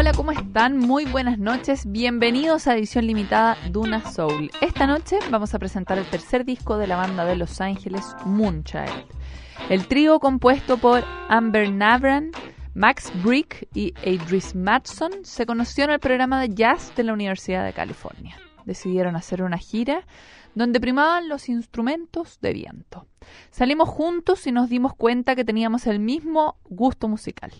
hola, ¿cómo están? Muy buenas noches. Bienvenidos a edición limitada Duna Soul. Esta noche vamos a presentar el tercer disco de la banda de Los Ángeles, Moonchild. El trío compuesto por Amber Navran, Max Brick y Adris Matson se conoció en el programa de jazz de la Universidad de California. Decidieron hacer una gira donde primaban los instrumentos de viento. Salimos juntos y nos dimos cuenta que teníamos el mismo gusto musical.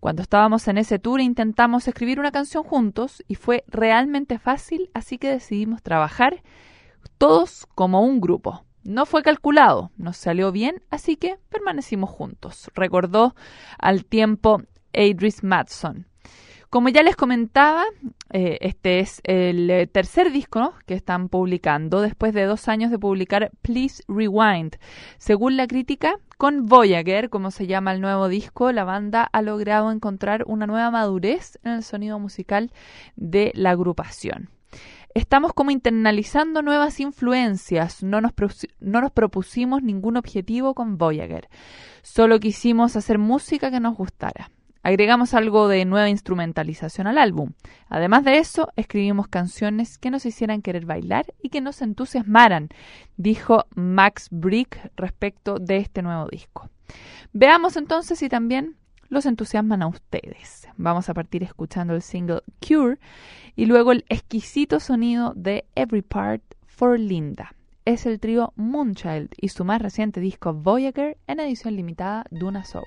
Cuando estábamos en ese tour intentamos escribir una canción juntos y fue realmente fácil, así que decidimos trabajar todos como un grupo. No fue calculado, nos salió bien, así que permanecimos juntos, recordó al tiempo Adris Matson. Como ya les comentaba, eh, este es el eh, tercer disco que están publicando después de dos años de publicar Please Rewind. Según la crítica, con Voyager, como se llama el nuevo disco, la banda ha logrado encontrar una nueva madurez en el sonido musical de la agrupación. Estamos como internalizando nuevas influencias, no nos, no nos propusimos ningún objetivo con Voyager, solo quisimos hacer música que nos gustara. Agregamos algo de nueva instrumentalización al álbum. Además de eso, escribimos canciones que nos hicieran querer bailar y que nos entusiasmaran, dijo Max Brick respecto de este nuevo disco. Veamos entonces si también los entusiasman a ustedes. Vamos a partir escuchando el single Cure y luego el exquisito sonido de Every Part for Linda. Es el trío Moonchild y su más reciente disco Voyager en edición limitada Duna Soul.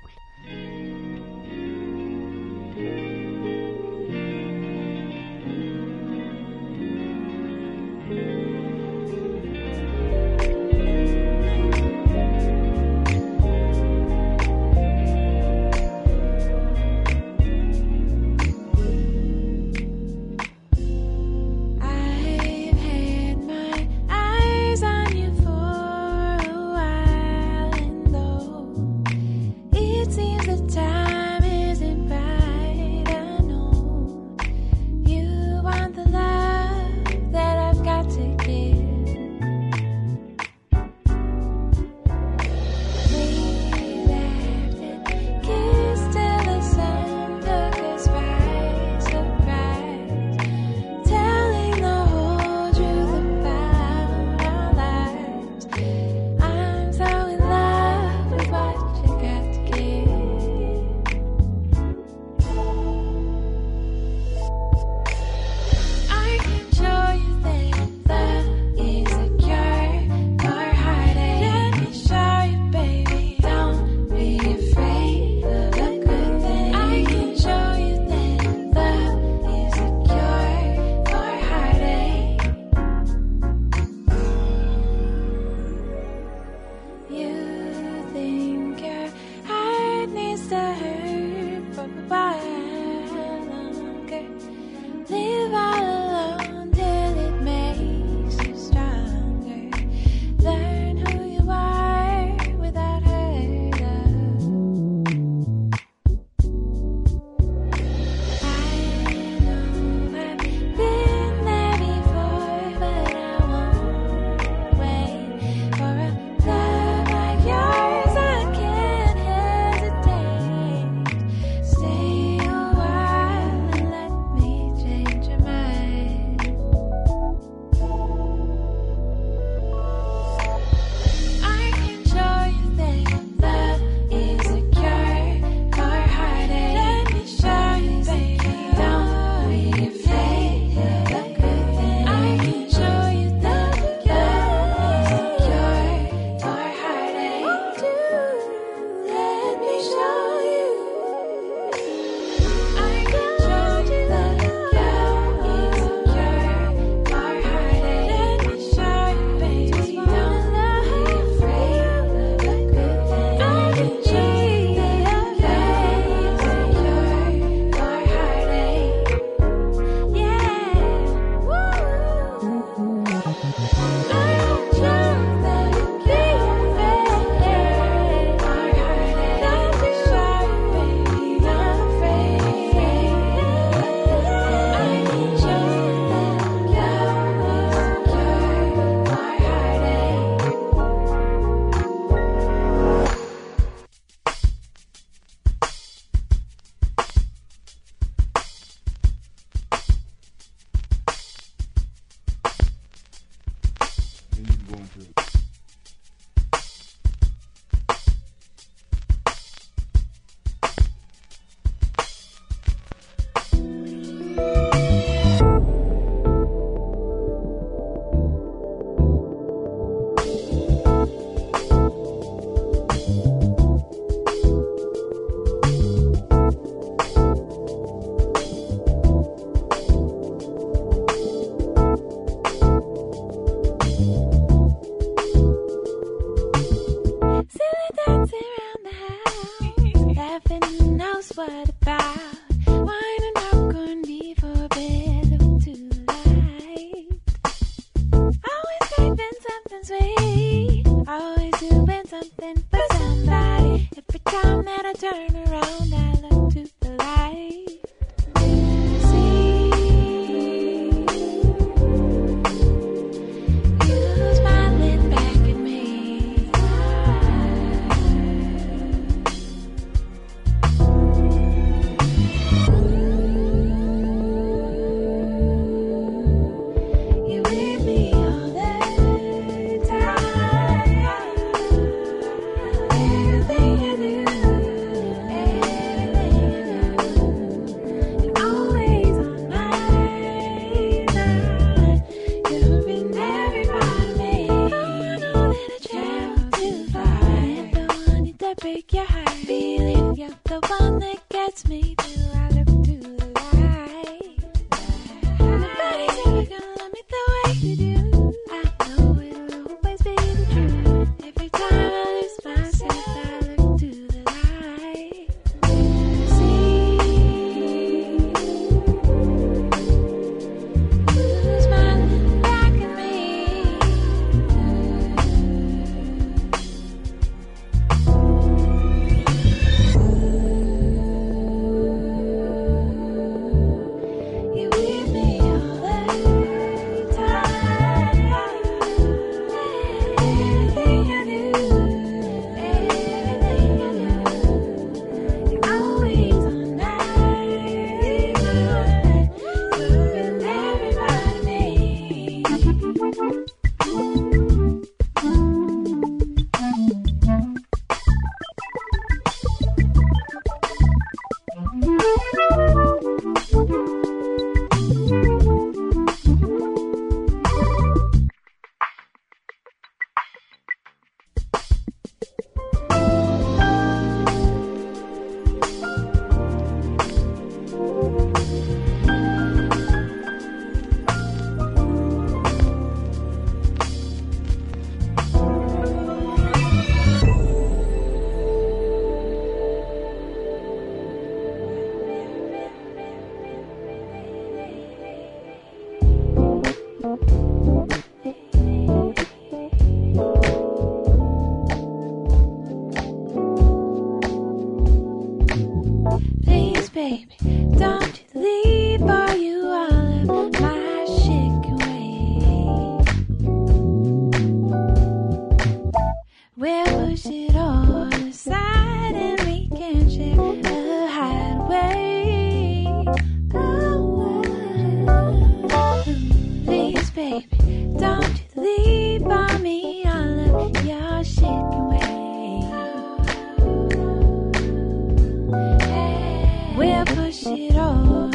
What about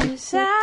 desire.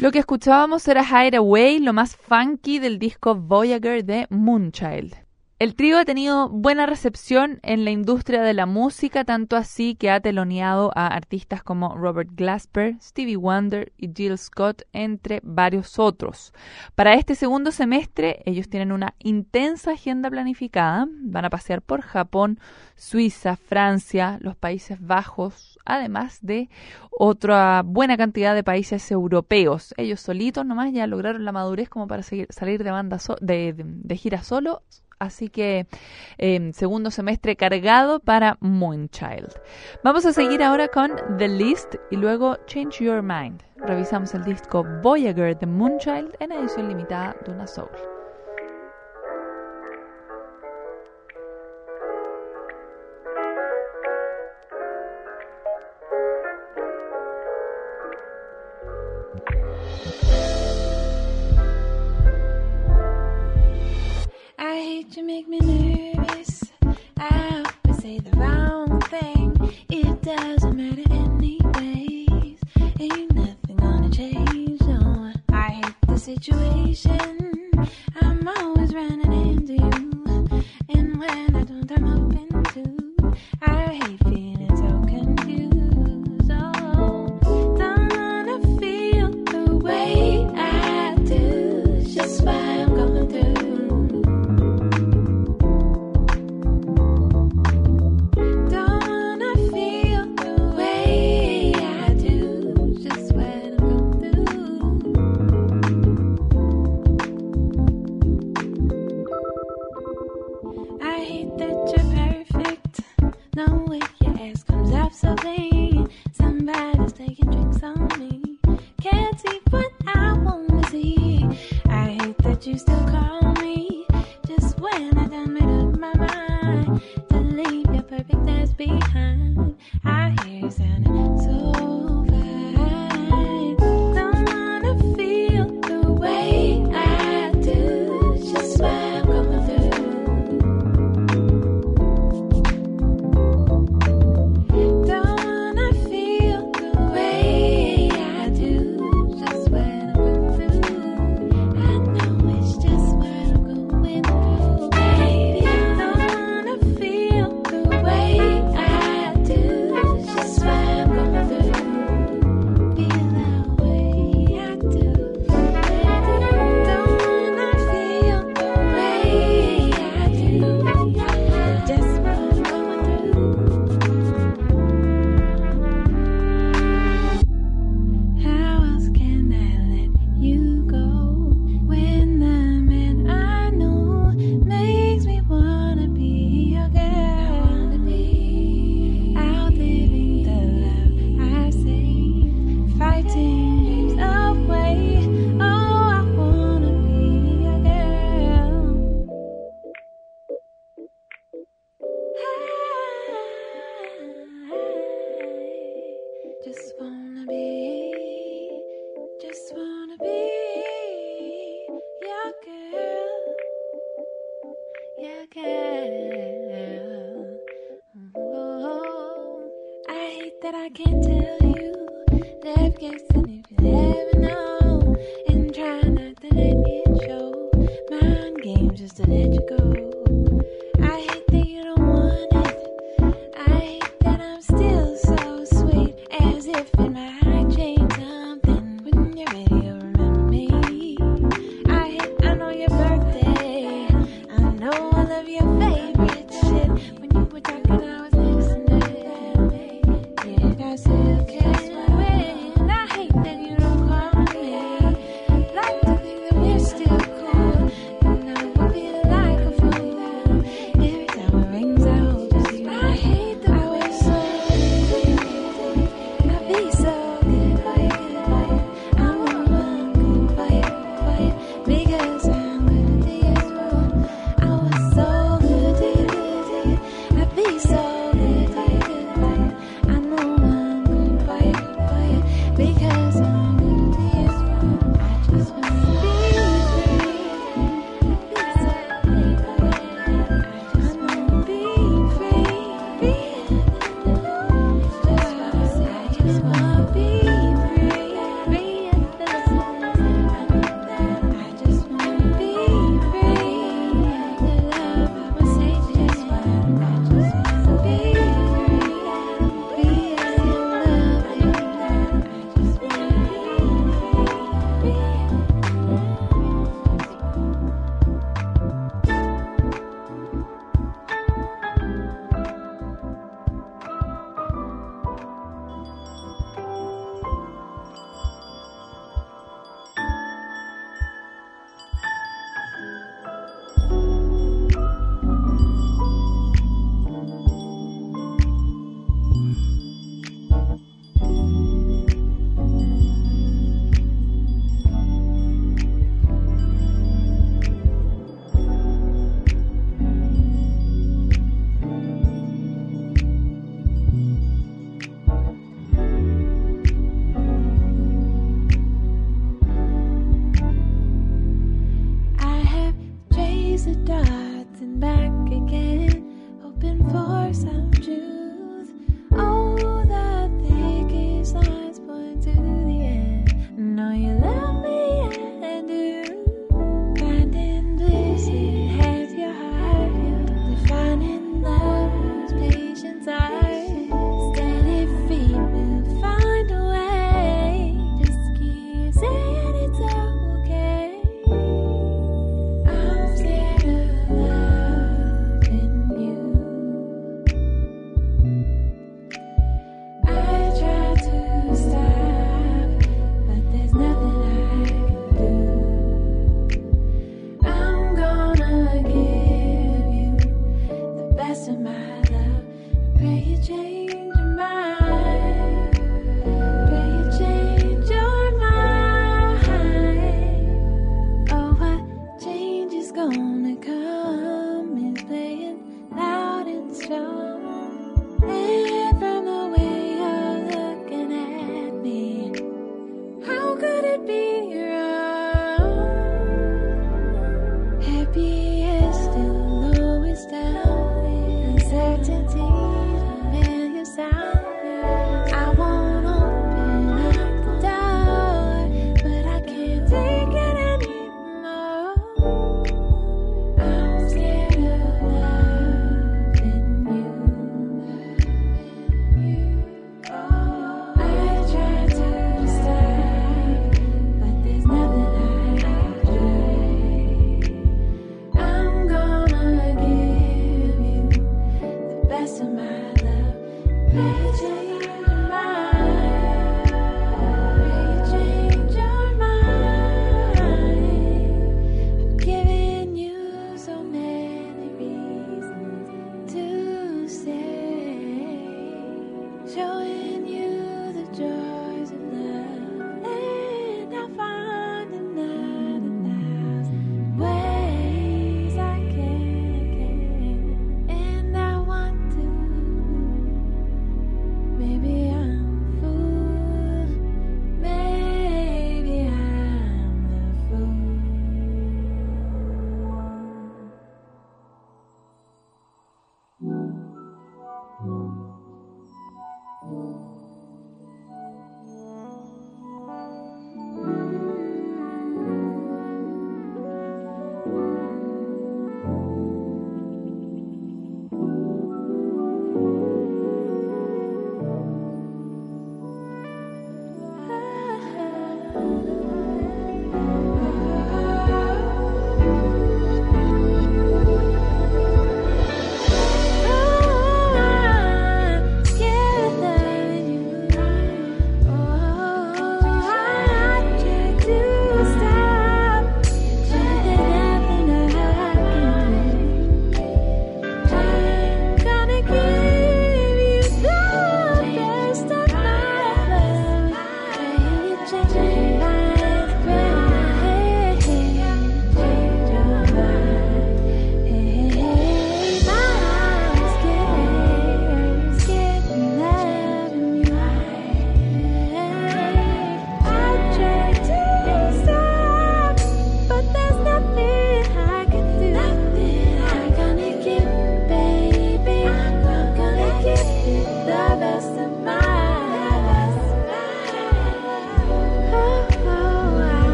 Lo que escuchábamos era Hideaway, lo más funky del disco Voyager de Moonchild. El trío ha tenido buena recepción en la industria de la música, tanto así que ha teloneado a artistas como Robert Glasper, Stevie Wonder y Jill Scott, entre varios otros. Para este segundo semestre, ellos tienen una intensa agenda planificada. Van a pasear por Japón, Suiza, Francia, los Países Bajos, además de otra buena cantidad de países europeos. Ellos solitos nomás ya lograron la madurez como para seguir, salir de, banda so de, de, de gira solo así que em, segundo semestre cargado para Moonchild. Vamos a seguir ahora con The List y luego Change Your Mind. Revisamos el disco Voyager de Moonchild en edición limitada de una Soul.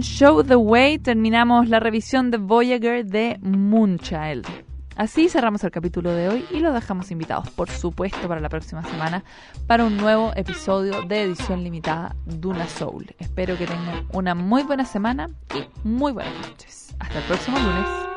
Show the Way terminamos la revisión de Voyager de Moonchild. Así cerramos el capítulo de hoy y los dejamos invitados, por supuesto, para la próxima semana para un nuevo episodio de edición limitada Duna Soul. Espero que tengan una muy buena semana y muy buenas noches. Hasta el próximo lunes.